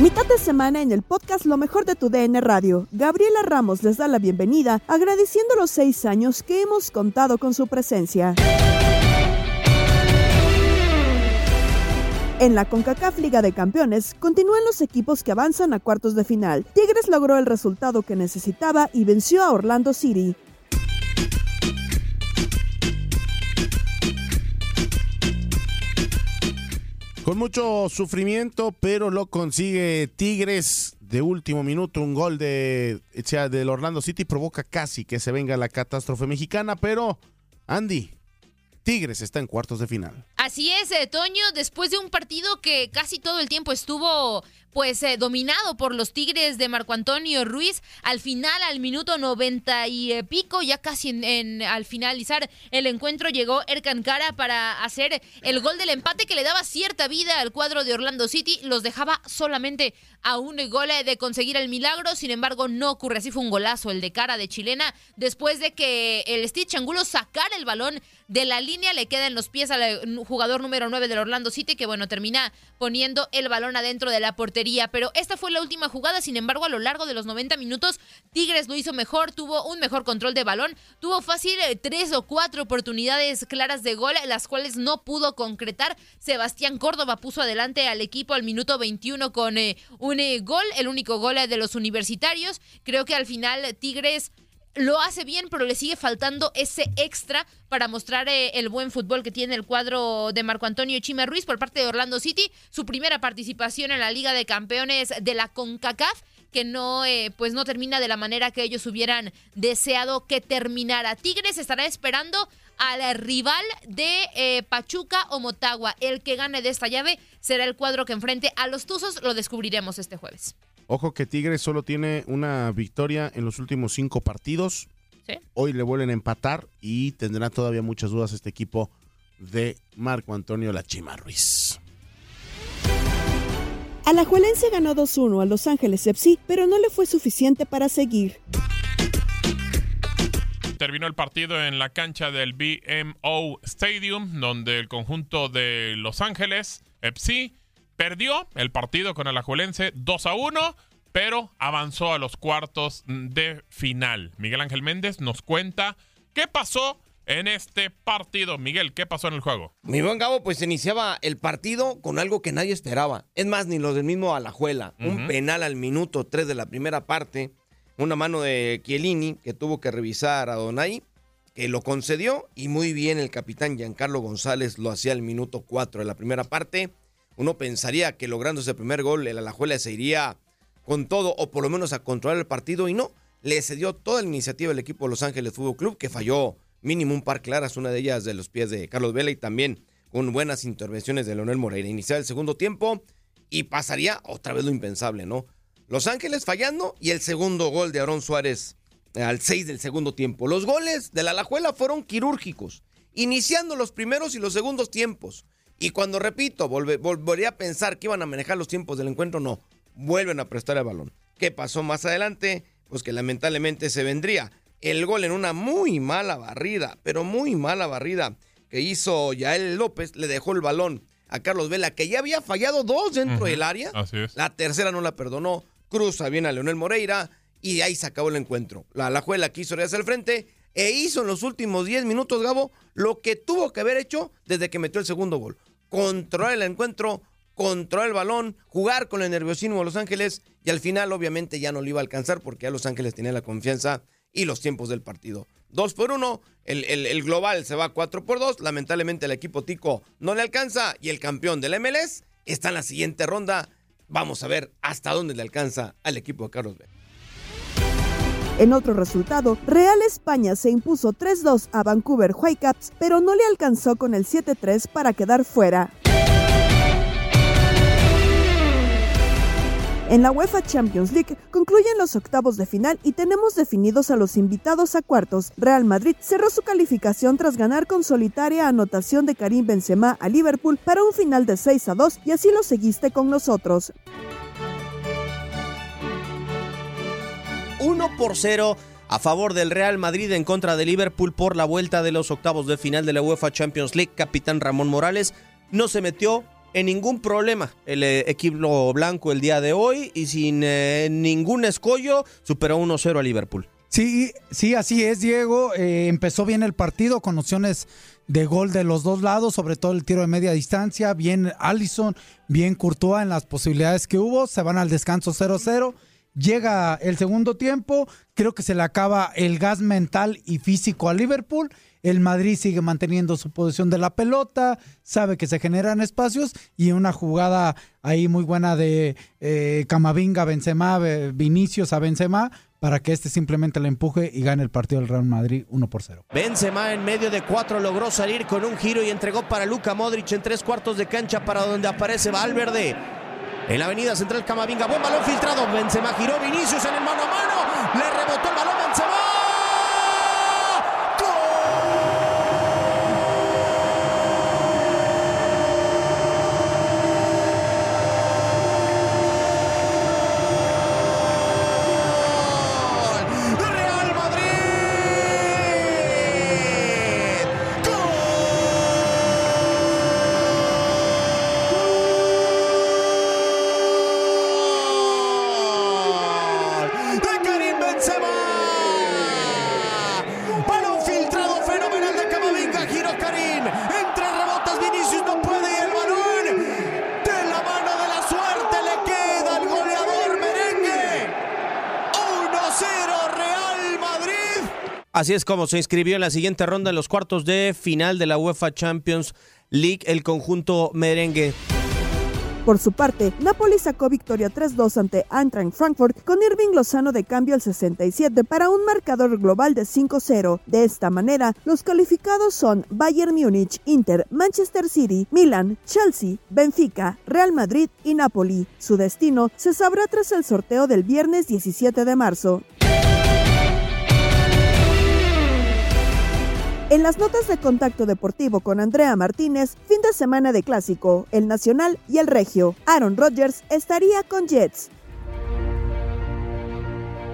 Mitad de semana en el podcast Lo mejor de tu DN Radio. Gabriela Ramos les da la bienvenida agradeciendo los seis años que hemos contado con su presencia. En la CONCACAF Liga de Campeones continúan los equipos que avanzan a cuartos de final. Tigres logró el resultado que necesitaba y venció a Orlando City. Con mucho sufrimiento, pero lo consigue Tigres de último minuto. Un gol de, sea, del Orlando City provoca casi que se venga la catástrofe mexicana, pero Andy, Tigres está en cuartos de final. Así es, eh, Toño, después de un partido que casi todo el tiempo estuvo pues eh, dominado por los Tigres de Marco Antonio Ruiz. Al final, al minuto noventa y eh, pico, ya casi en, al finalizar el encuentro, llegó Erkan Cara para hacer el gol del empate que le daba cierta vida al cuadro de Orlando City. Los dejaba solamente a un gol de conseguir el milagro. Sin embargo, no ocurre. Así fue un golazo el de cara de chilena. Después de que el Stitch Angulo sacara el balón de la línea, le queda en los pies al jugador número 9 del Orlando City, que bueno, termina poniendo el balón adentro de la portería. Pero esta fue la última jugada, sin embargo, a lo largo de los 90 minutos, Tigres lo hizo mejor, tuvo un mejor control de balón, tuvo fácil eh, tres o cuatro oportunidades claras de gol, las cuales no pudo concretar. Sebastián Córdoba puso adelante al equipo al minuto 21 con eh, un eh, gol, el único gol de los universitarios. Creo que al final Tigres lo hace bien, pero le sigue faltando ese extra para mostrar eh, el buen fútbol que tiene el cuadro de Marco Antonio Chima Ruiz por parte de Orlando City, su primera participación en la Liga de Campeones de la CONCACAF que no eh, pues no termina de la manera que ellos hubieran deseado que terminara. Tigres estará esperando al rival de eh, Pachuca o Motagua. El que gane de esta llave será el cuadro que enfrente a los Tuzos. Lo descubriremos este jueves. Ojo que Tigres solo tiene una victoria en los últimos cinco partidos. Hoy le vuelven a empatar y tendrá todavía muchas dudas este equipo de Marco Antonio Lachima Ruiz. Alajuelense ganó 2-1 a Los Ángeles FC, pero no le fue suficiente para seguir. Terminó el partido en la cancha del BMO Stadium, donde el conjunto de Los Ángeles FC Perdió el partido con el Alajuelense 2 a 1, pero avanzó a los cuartos de final. Miguel Ángel Méndez nos cuenta qué pasó en este partido. Miguel, ¿qué pasó en el juego? Mi buen Gabo, pues iniciaba el partido con algo que nadie esperaba. Es más, ni los del mismo Alajuela. Un penal al minuto 3 de la primera parte. Una mano de Chiellini que tuvo que revisar a Donay. que lo concedió y muy bien el capitán Giancarlo González lo hacía al minuto 4 de la primera parte. Uno pensaría que logrando ese primer gol el Alajuela se iría con todo o por lo menos a controlar el partido y no, le cedió toda la iniciativa el equipo de Los Ángeles Fútbol Club que falló mínimo un par claras, una de ellas de los pies de Carlos Vela y también con buenas intervenciones de Leonel Moreira. Iniciar el segundo tiempo y pasaría otra vez lo impensable, ¿no? Los Ángeles fallando y el segundo gol de Aarón Suárez al 6 del segundo tiempo. Los goles de la Alajuela fueron quirúrgicos, iniciando los primeros y los segundos tiempos. Y cuando repito, volvería a pensar que iban a manejar los tiempos del encuentro, no, vuelven a prestar el balón. ¿Qué pasó más adelante? Pues que lamentablemente se vendría el gol en una muy mala barrida, pero muy mala barrida que hizo Yael López, le dejó el balón a Carlos Vela, que ya había fallado dos dentro del área. Así es. La tercera no la perdonó, cruza bien a Leonel Moreira y ahí se acabó el encuentro. La Alajuela quiso hacia el frente e hizo en los últimos 10 minutos, Gabo, lo que tuvo que haber hecho desde que metió el segundo gol. Controlar el encuentro, controlar el balón, jugar con el nerviosismo de Los Ángeles y al final obviamente ya no lo iba a alcanzar porque ya Los Ángeles tenía la confianza y los tiempos del partido. Dos por uno, el, el, global se va cuatro por dos. Lamentablemente el equipo Tico no le alcanza y el campeón del MLS está en la siguiente ronda. Vamos a ver hasta dónde le alcanza al equipo de Carlos B. En otro resultado, Real España se impuso 3-2 a Vancouver Whitecaps, pero no le alcanzó con el 7-3 para quedar fuera. En la UEFA Champions League concluyen los octavos de final y tenemos definidos a los invitados a cuartos. Real Madrid cerró su calificación tras ganar con solitaria anotación de Karim Benzema a Liverpool para un final de 6 a 2 y así lo seguiste con nosotros. 1 por 0 a favor del Real Madrid en contra de Liverpool por la vuelta de los octavos de final de la UEFA Champions League. Capitán Ramón Morales no se metió en ningún problema el eh, equipo blanco el día de hoy y sin eh, ningún escollo superó 1-0 a Liverpool. Sí, sí, así es, Diego. Eh, empezó bien el partido con opciones de gol de los dos lados, sobre todo el tiro de media distancia. Bien Allison, bien Courtois en las posibilidades que hubo. Se van al descanso 0-0. Llega el segundo tiempo. Creo que se le acaba el gas mental y físico a Liverpool el Madrid sigue manteniendo su posición de la pelota, sabe que se generan espacios y una jugada ahí muy buena de eh, Camavinga, Benzema, Vinicius a Benzema para que este simplemente le empuje y gane el partido del Real Madrid 1 por 0. Benzema en medio de cuatro logró salir con un giro y entregó para Luca Modric en tres cuartos de cancha para donde aparece Valverde. En la avenida central Camavinga, buen balón filtrado, Benzema giró, Vinicius en el mano a mano, le Así es como se inscribió en la siguiente ronda en los cuartos de final de la UEFA Champions League el conjunto merengue. Por su parte, Napoli sacó victoria 3-2 ante Eintracht Frankfurt con Irving Lozano de cambio al 67 para un marcador global de 5-0. De esta manera, los calificados son Bayern Múnich, Inter, Manchester City, Milan, Chelsea, Benfica, Real Madrid y Napoli. Su destino se sabrá tras el sorteo del viernes 17 de marzo. En las notas de contacto deportivo con Andrea Martínez, fin de semana de clásico, el Nacional y el Regio. Aaron Rodgers estaría con Jets.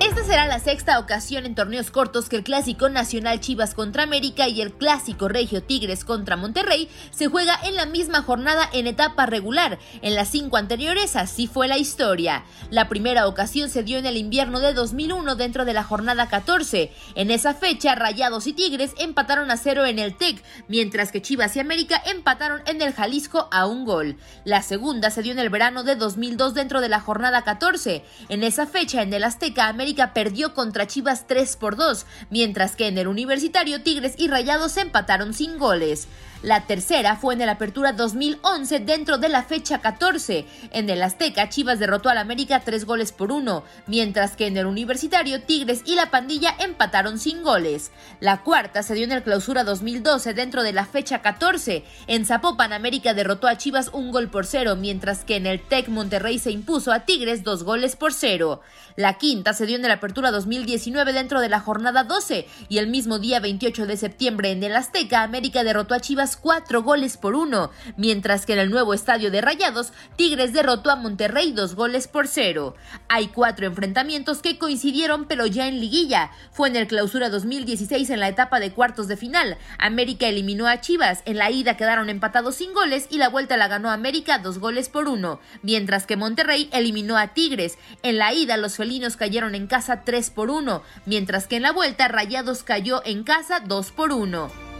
Esta será la sexta ocasión en torneos cortos que el clásico nacional Chivas contra América y el clásico Regio Tigres contra Monterrey se juega en la misma jornada en etapa regular. En las cinco anteriores así fue la historia. La primera ocasión se dio en el invierno de 2001 dentro de la jornada 14. En esa fecha, Rayados y Tigres empataron a cero en el TEC, mientras que Chivas y América empataron en el Jalisco a un gol. La segunda se dio en el verano de 2002 dentro de la jornada 14. En esa fecha, en el Azteca, América Perdió contra Chivas 3 por 2, mientras que en el Universitario Tigres y Rayados empataron sin goles. La tercera fue en el Apertura 2011 dentro de la fecha 14. En el Azteca, Chivas derrotó al América 3 goles por 1, mientras que en el Universitario, Tigres y la Pandilla empataron sin goles. La cuarta se dio en el Clausura 2012 dentro de la fecha 14. En Zapopan, América derrotó a Chivas un gol por cero, mientras que en el TEC Monterrey se impuso a Tigres dos goles por cero. La quinta se dio en el Apertura 2019 dentro de la jornada 12 y el mismo día 28 de septiembre en el Azteca, América derrotó a Chivas cuatro goles por uno, mientras que en el nuevo estadio de Rayados, Tigres derrotó a Monterrey dos goles por cero. Hay cuatro enfrentamientos que coincidieron pero ya en liguilla. Fue en el clausura 2016 en la etapa de cuartos de final. América eliminó a Chivas, en la ida quedaron empatados sin goles y la vuelta la ganó América dos goles por uno, mientras que Monterrey eliminó a Tigres. En la ida los felinos cayeron en casa 3 por 1, mientras que en la vuelta Rayados cayó en casa 2 por 1.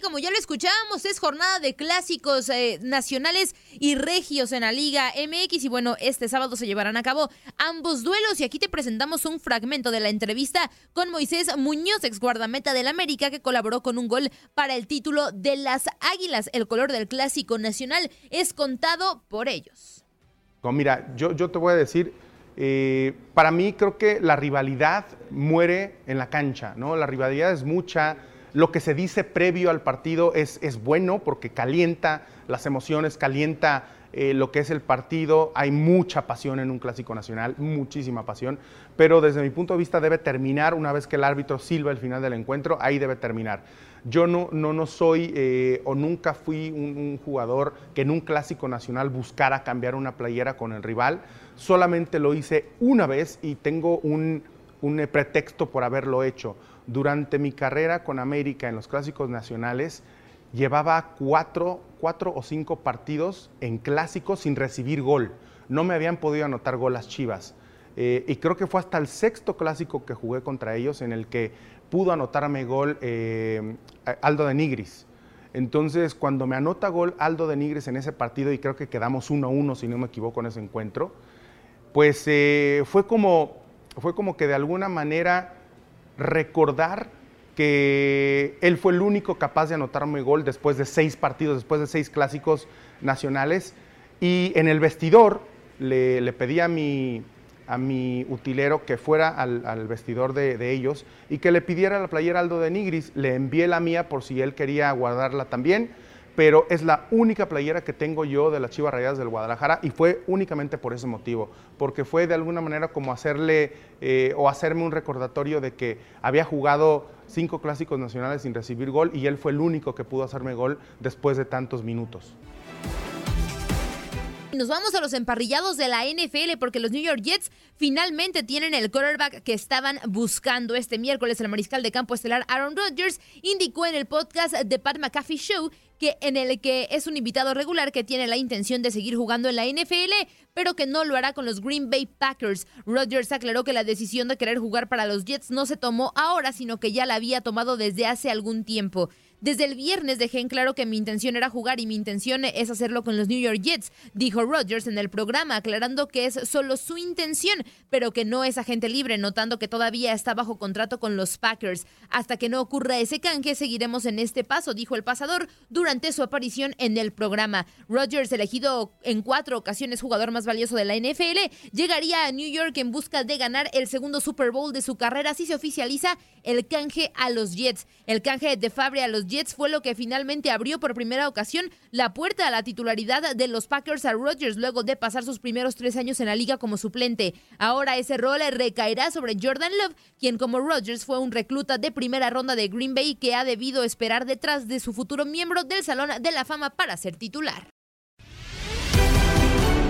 Como ya lo escuchábamos, es jornada de clásicos eh, nacionales y regios en la Liga MX y bueno, este sábado se llevarán a cabo ambos duelos y aquí te presentamos un fragmento de la entrevista con Moisés Muñoz, ex guardameta del América, que colaboró con un gol para el título de las Águilas. El color del clásico nacional es contado por ellos. Mira, yo, te voy a decir, eh, para mí creo que la rivalidad muere en la cancha, ¿no? La rivalidad es mucha lo que se dice previo al partido es, es bueno porque calienta las emociones, calienta eh, lo que es el partido. Hay mucha pasión en un clásico nacional, muchísima pasión, pero desde mi punto de vista debe terminar una vez que el árbitro silba el final del encuentro, ahí debe terminar. Yo no, no, no soy eh, o nunca fui un, jugador que en un clásico nacional buscara cambiar una playera con el rival, solamente lo hice una vez y tengo un, un pretexto por haberlo hecho durante mi carrera con América en los clásicos nacionales, llevaba cuatro, o cinco partidos en clásicos sin recibir gol. No me habían podido anotar gol las Chivas. Eh, y creo que fue hasta el sexto clásico que jugué contra ellos en el que pudo anotarme gol eh, Aldo de Nigris. Entonces, cuando me anota gol Aldo de Nigris en ese partido, y creo que quedamos 1 a 1, si no me equivoco, en ese encuentro, pues eh, fue, como, fue como que de alguna manera recordar que él fue el único capaz de anotarme gol después de seis partidos, después de seis clásicos nacionales. Y en el vestidor le, pedí a mi, a mi utilero que fuera al, vestidor de, de, ellos y que le pidiera la playera Aldo de Nigris. Le envié la mía por si él quería guardarla también pero es la única playera que tengo yo de las Chivas Rayadas del Guadalajara y fue únicamente por ese motivo, porque fue de alguna manera como hacerle eh, o hacerme un recordatorio de que había jugado cinco clásicos nacionales sin recibir gol y él fue el único que pudo hacerme gol después de tantos minutos. Nos vamos a los emparrillados de la NFL porque los New York Jets finalmente tienen el quarterback que estaban buscando este miércoles. El mariscal de campo estelar Aaron Rodgers indicó en el podcast de Pat McAfee Show que en el que es un invitado regular que tiene la intención de seguir jugando en la NFL, pero que no lo hará con los Green Bay Packers. Rodgers aclaró que la decisión de querer jugar para los Jets no se tomó ahora, sino que ya la había tomado desde hace algún tiempo. Desde el viernes dejé en claro que mi intención era jugar y mi intención es hacerlo con los New York Jets, dijo Rodgers en el programa, aclarando que es solo su intención, pero que no es agente libre, notando que todavía está bajo contrato con los Packers. Hasta que no ocurra ese canje, seguiremos en este paso, dijo el pasador durante su aparición en el programa. Rodgers, elegido en cuatro ocasiones jugador más valioso de la NFL, llegaría a New York en busca de ganar el segundo Super Bowl de su carrera si se oficializa el canje a los Jets. El canje de Fabre a los Jets fue lo que finalmente abrió por primera ocasión la puerta a la titularidad de los Packers a Rodgers luego de pasar sus primeros tres años en la liga como suplente. Ahora ese rol recaerá sobre Jordan Love, quien como Rodgers fue un recluta de primera ronda de Green Bay que ha debido esperar detrás de su futuro miembro del Salón de la Fama para ser titular.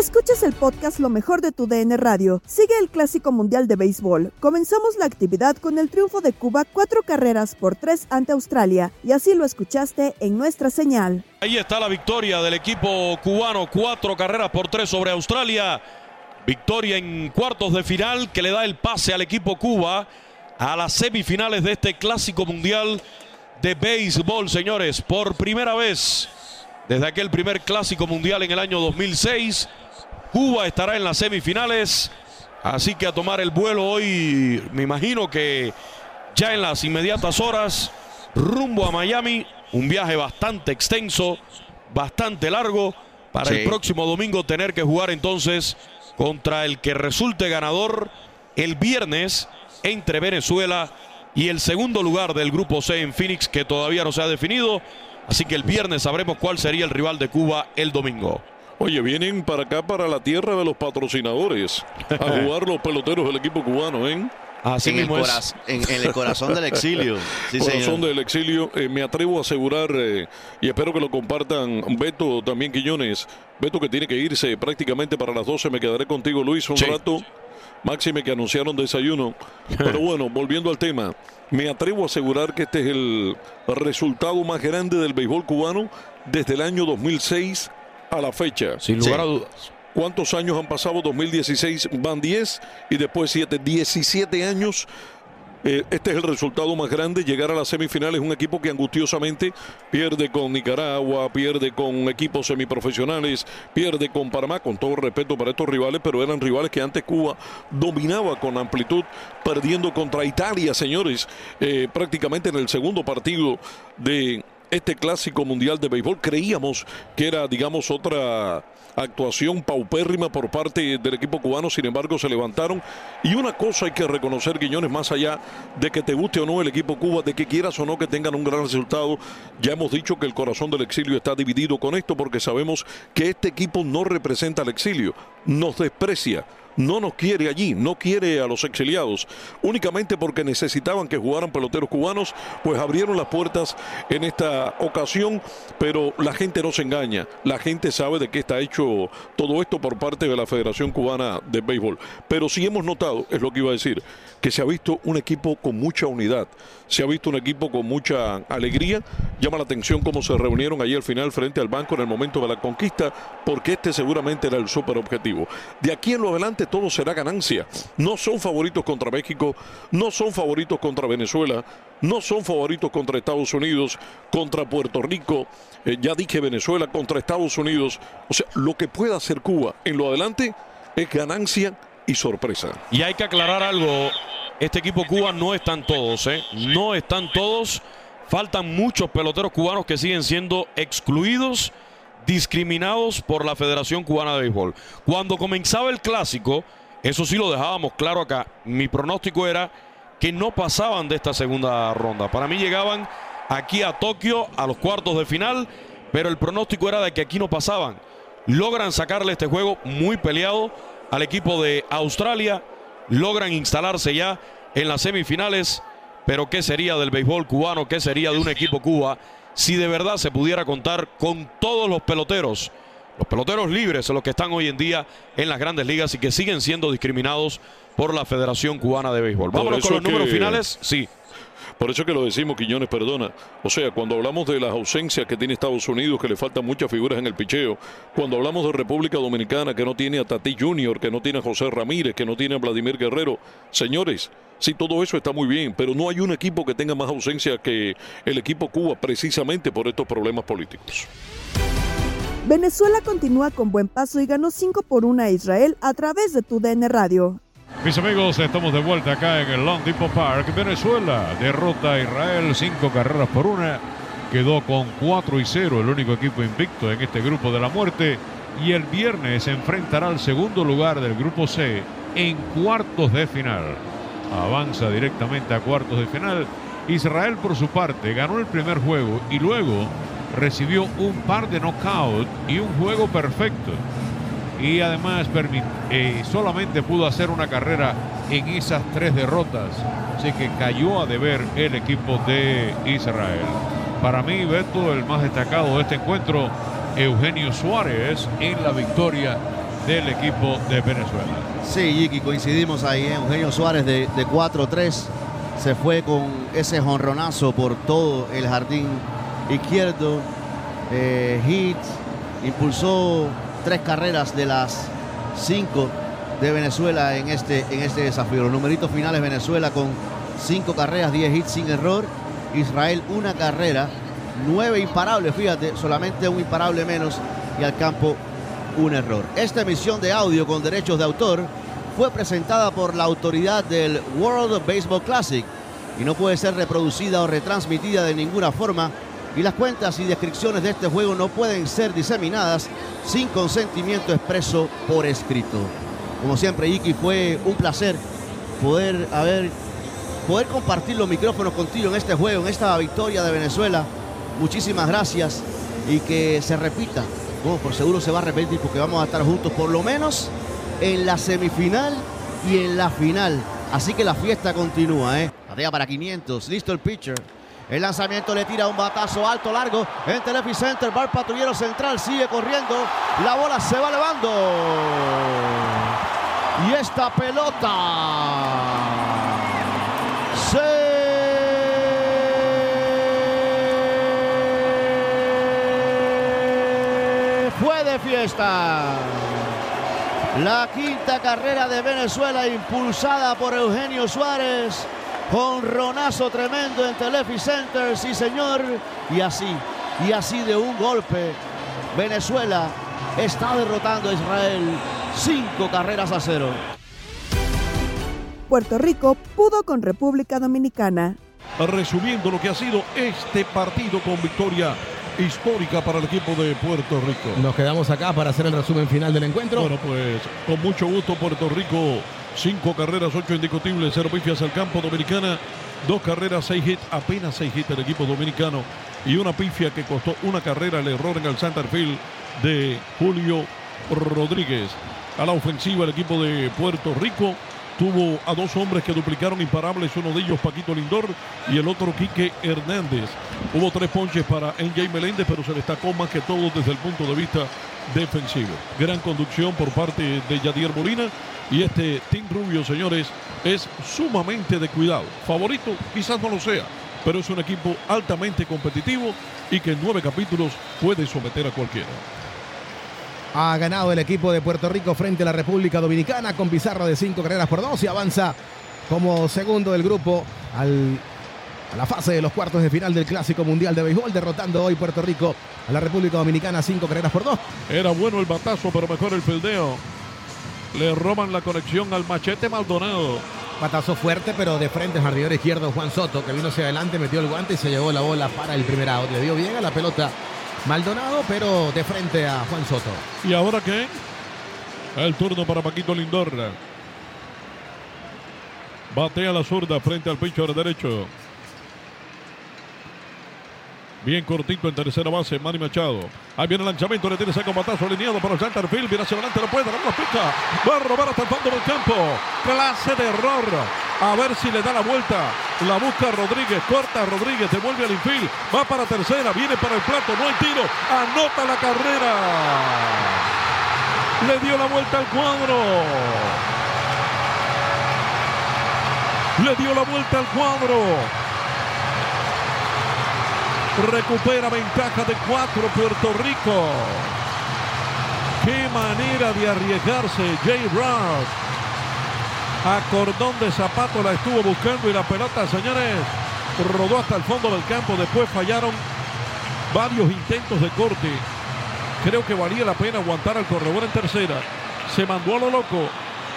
Escuchas el podcast Lo mejor de tu DN Radio. Sigue el Clásico Mundial de Béisbol. Comenzamos la actividad con el triunfo de Cuba cuatro carreras por tres ante Australia y así lo escuchaste en nuestra señal. Ahí está la victoria del equipo cubano, cuatro carreras por tres sobre Australia. Victoria en cuartos de final que le da el pase al equipo Cuba a las semifinales de este Clásico Mundial de Béisbol, señores. Por primera vez desde aquel primer Clásico Mundial en el año 2006. Cuba estará en las semifinales. Así que a tomar el vuelo hoy, me imagino que ya en las inmediatas horas, rumbo a Miami. Un viaje bastante extenso, bastante largo. Para el próximo domingo tener que jugar entonces contra el que resulte ganador el viernes entre Venezuela y el segundo lugar del grupo C en Phoenix que todavía no se ha definido. Así que el viernes sabremos cuál sería el rival de Cuba el domingo. Oye, vienen para acá, para la tierra de los patrocinadores, a jugar los peloteros del equipo cubano, ¿eh? Así En el mismo es. coraz- en- en el corazón del exilio. Sí, corazón señor. del exilio. Eh, me atrevo a asegurar, eh, y espero que lo compartan, Beto, también Quiñones. Beto que tiene que irse prácticamente para las 12. Me quedaré contigo, Luis, un rato. Máxime que anunciaron desayuno. Pero bueno, volviendo al tema. Me atrevo a asegurar que este es el resultado más grande del béisbol cubano desde el año 2006 a la fecha. Sin lugar a dudas. ¿Cuántos años han pasado? 2016 van 10 y después 7, 17 años. Eh, este es el resultado más grande, llegar a las semifinales, un equipo que angustiosamente pierde con Nicaragua, pierde con equipos semiprofesionales, pierde con Panamá, con todo respeto para estos rivales, pero eran rivales que antes Cuba dominaba con amplitud, perdiendo contra Italia, señores, eh, prácticamente en el segundo partido de este clásico mundial de béisbol. Creíamos que era, digamos, otra actuación paupérrima por parte del equipo cubano, sin embargo se levantaron. Y una cosa hay que reconocer, Guiñones, más allá de que te guste o no el equipo Cuba, de que quieras o no que tengan un gran resultado, ya hemos dicho que el corazón del exilio está dividido con esto porque sabemos que este equipo no representa al exilio, nos desprecia no nos quiere allí, no quiere a los exiliados, únicamente porque necesitaban que jugaran peloteros cubanos, pues abrieron las puertas en esta ocasión, pero la gente no se engaña, la gente sabe de qué está hecho todo esto por parte de la Federación Cubana de Béisbol, pero sí hemos notado, es lo que iba a decir, que se ha visto un equipo con mucha unidad, se ha visto un equipo con mucha alegría, llama la atención cómo se reunieron allí al final frente al banco en el momento de la conquista, porque este seguramente era el super objetivo. De aquí en lo adelante todo será ganancia. No son favoritos contra México, no son favoritos contra Venezuela, no son favoritos contra Estados Unidos, contra Puerto Rico, eh, ya dije Venezuela, contra Estados Unidos. O sea, lo que pueda hacer Cuba en lo adelante es ganancia y sorpresa. Y hay que aclarar algo. Este equipo Cuba no están todos, ¿eh? No están todos. Faltan muchos peloteros cubanos que siguen siendo excluidos, discriminados por la Federación Cubana de Béisbol. Cuando comenzaba el clásico, eso sí lo dejábamos claro acá. Mi pronóstico era que no pasaban de esta segunda ronda. Para mí llegaban aquí a Tokio a los cuartos de final, pero el pronóstico era de que aquí no pasaban. Logran sacarle este juego muy peleado al equipo de Australia, logran instalarse ya en las semifinales, pero ¿qué sería del béisbol cubano? ¿Qué sería de un equipo Cuba si de verdad se pudiera contar con todos los peloteros? Los peloteros libres son los que están hoy en día en las grandes ligas y que siguen siendo discriminados por la Federación Cubana de Béisbol. Vámonos con los números finales. Sí. Por eso que lo decimos, Quiñones, perdona. O sea, cuando hablamos de las ausencias que tiene Estados Unidos, que le faltan muchas figuras en el picheo, cuando hablamos de República Dominicana, que no tiene a Tati Junior, que no tiene a José Ramírez, que no tiene a Vladimir Guerrero, señores, sí, todo eso está muy bien, pero no hay un equipo que tenga más ausencia que el equipo Cuba, precisamente por estos problemas políticos. Venezuela continúa con buen paso y ganó 5 por 1 a Israel a través de tu DN Radio. Mis amigos, estamos de vuelta acá en el Long Depot Park. Venezuela derrota a Israel cinco carreras por una quedó con 4 y 0, el único equipo invicto en este grupo de la muerte. Y el viernes se enfrentará al segundo lugar del grupo C en cuartos de final. Avanza directamente a cuartos de final. Israel, por su parte, ganó el primer juego y luego recibió un par de knockout y un juego perfecto. Y además eh, solamente pudo hacer una carrera en esas tres derrotas. Así que cayó a deber el equipo de Israel. Para mí, Beto, el más destacado de este encuentro, Eugenio Suárez en la victoria del equipo de Venezuela. Sí, Yiki, coincidimos ahí. ¿eh? Eugenio Suárez de, de 4-3 se fue con ese jonronazo por todo el jardín izquierdo. Eh, hit, impulsó tres carreras de las cinco de Venezuela en este, en este desafío. Los numeritos finales Venezuela con cinco carreras, 10 hits sin error. Israel una carrera, nueve imparables, fíjate, solamente un imparable menos y al campo un error. Esta emisión de audio con derechos de autor fue presentada por la autoridad del World Baseball Classic y no puede ser reproducida o retransmitida de ninguna forma y las cuentas y descripciones de este juego no pueden ser diseminadas sin consentimiento expreso por escrito. Como siempre, Iki, fue un placer poder haber poder compartir los micrófonos contigo en este juego, en esta victoria de Venezuela. Muchísimas gracias y que se repita. Bueno, por seguro se va a repetir porque vamos a estar juntos por lo menos en la semifinal y en la final. Así que la fiesta continúa, ¿eh? Batea para 500, listo el pitcher. El lanzamiento le tira un batazo alto, largo. En Telefi Center, bar patrullero central sigue corriendo. La bola se va elevando. Y esta pelota se fue de fiesta. La quinta carrera de Venezuela impulsada por Eugenio Suárez. Con ronazo tremendo en Telefi Center, sí señor. Y así, y así de un golpe, Venezuela está derrotando a Israel cinco carreras a cero. Puerto Rico pudo con República Dominicana. Resumiendo lo que ha sido este partido con victoria histórica para el equipo de Puerto Rico. Nos quedamos acá para hacer el resumen final del encuentro. Bueno, pues con mucho gusto Puerto Rico, cinco carreras, ocho indiscutibles, cero pifias al campo dominicana, dos carreras, seis hits, apenas seis hits el equipo dominicano. Y una pifia que costó una carrera el error en el center field de Julio Rodríguez. A la ofensiva el equipo de Puerto Rico tuvo a dos hombres que duplicaron imparables, uno de ellos Paquito Lindor y el otro Quique Hernández. Hubo tres ponches para NJ Meléndez, pero se destacó más que todo desde el punto de vista defensivo. Gran conducción por parte de Yadier Molina y este Team Rubio, señores, es sumamente de cuidado. Favorito quizás no lo sea, pero es un equipo altamente competitivo y que en nueve capítulos puede someter a cualquiera. Ha ganado el equipo de Puerto Rico frente a la República Dominicana con pizarra de cinco carreras por dos y avanza como segundo del grupo al, a la fase de los cuartos de final del Clásico Mundial de Béisbol, derrotando hoy Puerto Rico a la República Dominicana cinco carreras por dos. Era bueno el batazo, pero mejor el fildeo. Le roban la conexión al machete Maldonado. Batazo fuerte, pero de frente al jardinero izquierdo Juan Soto, que vino hacia adelante, metió el guante y se llevó la bola para el primer out. Le dio bien a la pelota Maldonado, pero de frente a Juan Soto. ¿Y ahora qué? El turno para Paquito Lindor. Batea la zurda frente al pitcher derecho. Bien cortito en tercera base, Manny Machado. Ahí viene el lanzamiento, le tiene ese combatazo alineado para el center field. Viene hacia adelante, no puede, no lo pica. Va a robar hasta el fondo del campo. Clase de error. A ver si le da la vuelta. La busca Rodríguez, corta Rodríguez, devuelve al infield. Va para tercera, viene para el plato, no hay tiro. Anota la carrera. Le dio la vuelta al cuadro. Le dio la vuelta al cuadro. Recupera ventaja de cuatro Puerto Rico. Qué manera de arriesgarse Jay Ross. A cordón de zapato la estuvo buscando y la pelota, señores, rodó hasta el fondo del campo. Después fallaron varios intentos de corte. Creo que valía la pena aguantar al corredor en tercera. Se mandó a lo loco,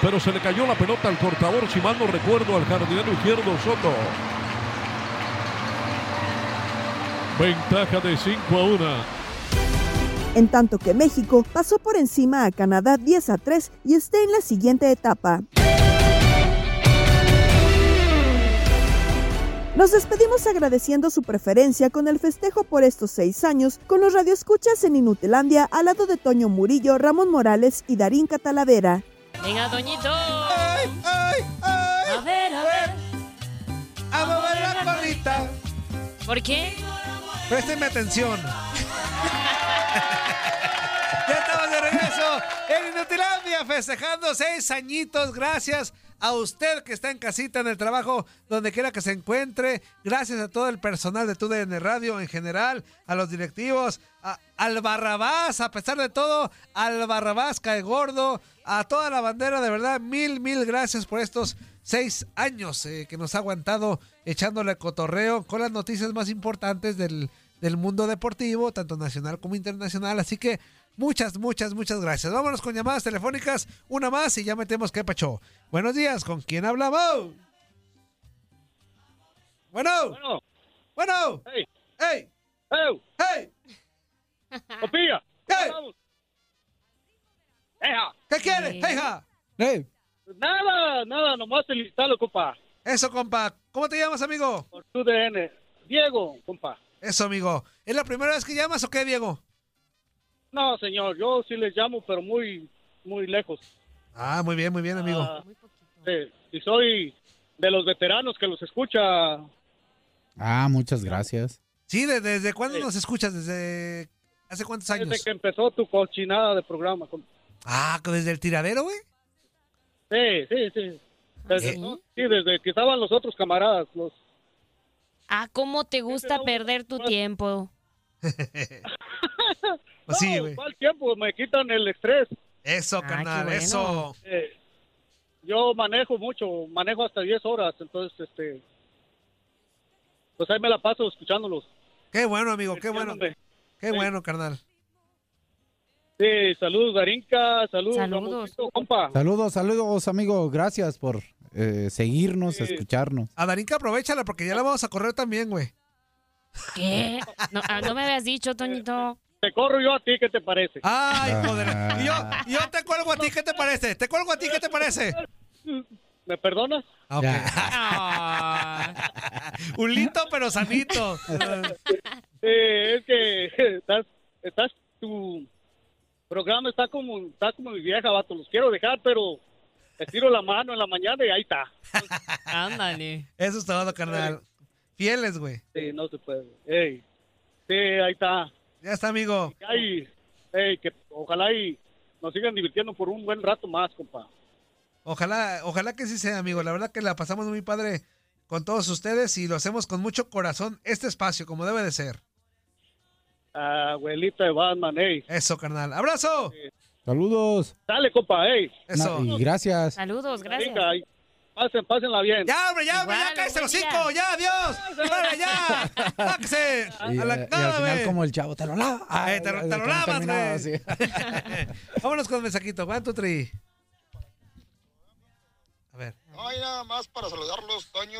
pero se le cayó la pelota al cortador, si mal no recuerdo, al jardinero izquierdo Soto. Ventaja de 5 a 1. En tanto que México pasó por encima a Canadá 10 a 3 y está en la siguiente etapa. Nos despedimos agradeciendo su preferencia con el festejo por estos seis años con los radioescuchas en Inutilandia al lado de Toño Murillo, Ramón Morales y Darín Catalavera. Venga, Toñito. ¡Ay, ay, ay! A ver, a ver. ¡A mover la colita! ¿Por qué? Préstenme atención. ya estamos de regreso en Inutilandia festejando seis añitos. Gracias a usted que está en casita, en el trabajo, donde quiera que se encuentre. Gracias a todo el personal de TUDN Radio en general, a los directivos, al Barrabás, a pesar de todo, al Barrabás cae gordo, a toda la bandera, de verdad, mil, mil gracias por estos seis años eh, que nos ha aguantado echándole cotorreo con las noticias más importantes del, del mundo deportivo, tanto nacional como internacional. Así que muchas, muchas, muchas gracias. Vámonos con llamadas telefónicas, una más y ya metemos que pacho. Buenos días, ¿con quién hablamos? Bueno. Bueno. Bueno. Hey. Hey. Hey. Hey. Copilla. Hey. Eja. ¿Qué quieres? Hija. Hey. Nada, nada, nomás felicitarlo, compa. Eso, compa. ¿Cómo te llamas, amigo? Por tu DN. Diego, compa. Eso, amigo. ¿Es la primera vez que llamas o qué, Diego? No, señor, yo sí les llamo, pero muy, muy lejos. Ah, muy bien, muy bien, amigo. Ah, sí, y soy de los veteranos que los escucha. Ah, muchas gracias. Sí, ¿de- ¿desde cuándo nos escuchas? ¿Desde hace cuántos años? Desde que empezó tu cochinada de programa. compa. Ah, ¿desde el tiradero, güey? Sí, sí, sí. Desde, ¿Sí? no, sí, desde que estaban los otros camaradas, los Ah, ¿cómo te gusta perder tu tiempo? Pues sí, güey. ¿Cuál tiempo? Me quitan el estrés. Eso, Ah, carnal, bueno. eso. Eh, yo manejo mucho, manejo hasta 10 horas, entonces, este, pues ahí me la paso escuchándolos. Qué bueno, amigo, qué bueno. Qué Sí. bueno, carnal. Sí, saludos Darinka, saludos, compa. Saludos, saludos, amigo. Gracias por eh, seguirnos, Sí. escucharnos. A Darinka, aprovechala porque ya la vamos a correr también, güey. ¿Qué? No, ah, no me habías dicho, Toñito. Te corro yo a ti, ¿qué te parece? Ay, Ah. joder. Y yo, yo te cuelgo a ti, ¿qué te parece? Te cuelgo a ti, ¿qué te parece? ¿Me perdonas? Ah, ok. Un lito, pero sanito. Sí, es que estás, estás, tu programa está como, está como mi vieja, vato, los quiero dejar, pero te tiro la mano en la mañana y ahí está. Ándale. Eso es todo, carnal. Fieles, güey. Sí, no se puede. Ey, sí, ahí está. Ya está, amigo. Ay, ey, que ojalá y nos sigan divirtiendo por un buen rato más, compa. Ojalá, ojalá que sí sea, amigo. La verdad que la pasamos muy padre con todos ustedes y lo hacemos con mucho corazón este espacio, como debe de ser. Abuelita de Batman, ey. Eso, carnal. ¡Abrazo! Saludos. Dale, compa, ey. Eso. Y gracias. Saludos, gracias. Venga. Pasen, pásenla bien. Ya, hombre, ya, hombre, ya, cállese los cinco, ya, adiós. Ya. Sáquese. Y, A la eh, y nada, al final como el chavo, te lo lava. Eh, te, te lo lavas, güey. Sí. Vámonos con el mensajito. One, two, three. A ver. No, hay nada más para saludarlos, Toño.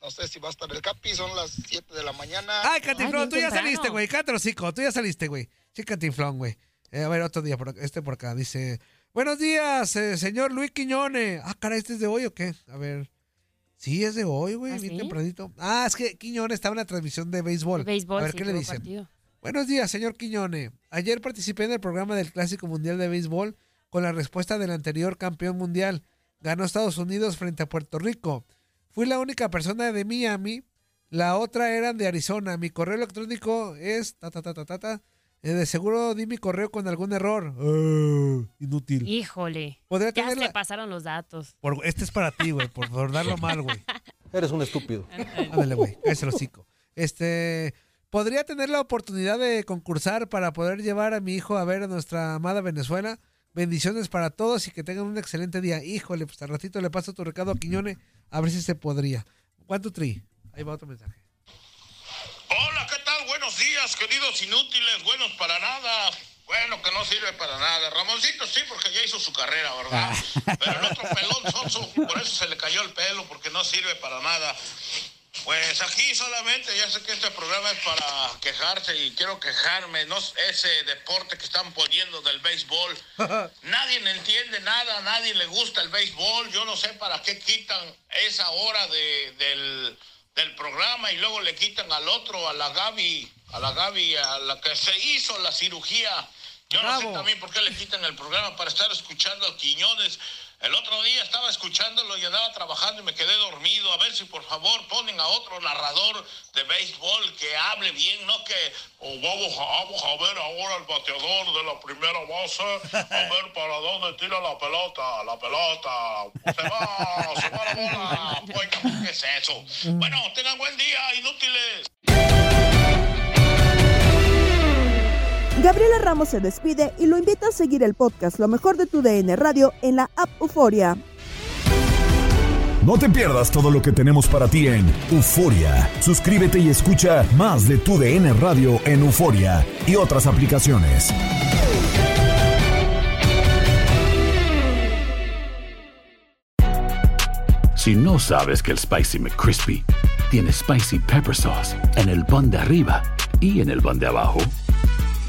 No sé si va a estar el Capi, son las 7 de la mañana. Ay, Cantinflón, bien tú ya temprano. saliste, güey. Hocico, tú ya saliste, güey. Sí, Cantinflón, güey. Eh, a ver, otro día, por acá, este por acá. Dice, buenos días, eh, señor Luis Quiñones. Ah, caray, ¿este es de hoy o qué? A ver. Sí, es de hoy, güey, ¿Ah, bien sí? tempranito. Ah, es que Quiñones estaba en la transmisión de béisbol. Béisbol, a ver, sí, ¿qué le dicen? partido. Buenos días, señor Quiñones. Ayer participé en el programa del Clásico Mundial de Béisbol con la respuesta del anterior campeón mundial. Ganó Estados Unidos frente a Puerto Rico. Fui la única persona de Miami. La otra eran de Arizona. Mi correo electrónico es ta ta ta ta ta. ta. Eh, de seguro di mi correo con algún error. Ah, inútil. Híjole. Podría Ya se le pasaron los datos. Por- este es para ti, güey, por, por darlo mal, güey. Eres un estúpido. Ándale, güey, cállese el hocico. Este, ¿podría tener la oportunidad de concursar para poder llevar a mi hijo a ver a nuestra amada Venezuela? Bendiciones para todos y que tengan un excelente día. Híjole, pues al ratito le paso tu recado a Quiñone a ver si se podría. ¿Cuánto tri? Ahí va otro mensaje. Hola, ¿qué tal? Buenos días, queridos inútiles, buenos para nada. Bueno, que no sirve para nada. Ramoncito sí, porque ya hizo su carrera, ¿verdad? Pero el otro pelón sonso, por eso se le cayó el pelo, porque no sirve para nada. Pues aquí solamente, ya sé que este programa es para quejarse y quiero quejarme, no ese deporte que están poniendo del béisbol. Nadie le entiende nada, nadie le gusta el béisbol. Yo no sé para qué quitan esa hora de- del, del programa y luego le quitan al otro, a la Gaby, a la Gaby, a la que se hizo la cirugía. Yo no sé también por qué le quitan el programa para estar escuchando a Quiñones. El otro día estaba escuchándolo y andaba trabajando y me quedé dormido. A ver si por favor ponen a otro narrador de béisbol que hable bien, no que oh, vamos, a, vamos a ver ahora el bateador de la primera base, a ver para dónde tira la pelota, la pelota. Se va, se va la bola. Oiga, ¿qué es eso? Bueno, tengan buen día, inútiles. Gabriela Ramos se despide y lo invita a seguir el podcast Lo mejor de tu DN Radio en la app Euforia. No te pierdas todo lo que tenemos para ti en Euforia. Suscríbete y escucha más de tu DN Radio en Euforia y otras aplicaciones. Si no sabes que el Spicy McCrispy tiene Spicy Pepper Sauce en el pan de arriba y en el pan de abajo,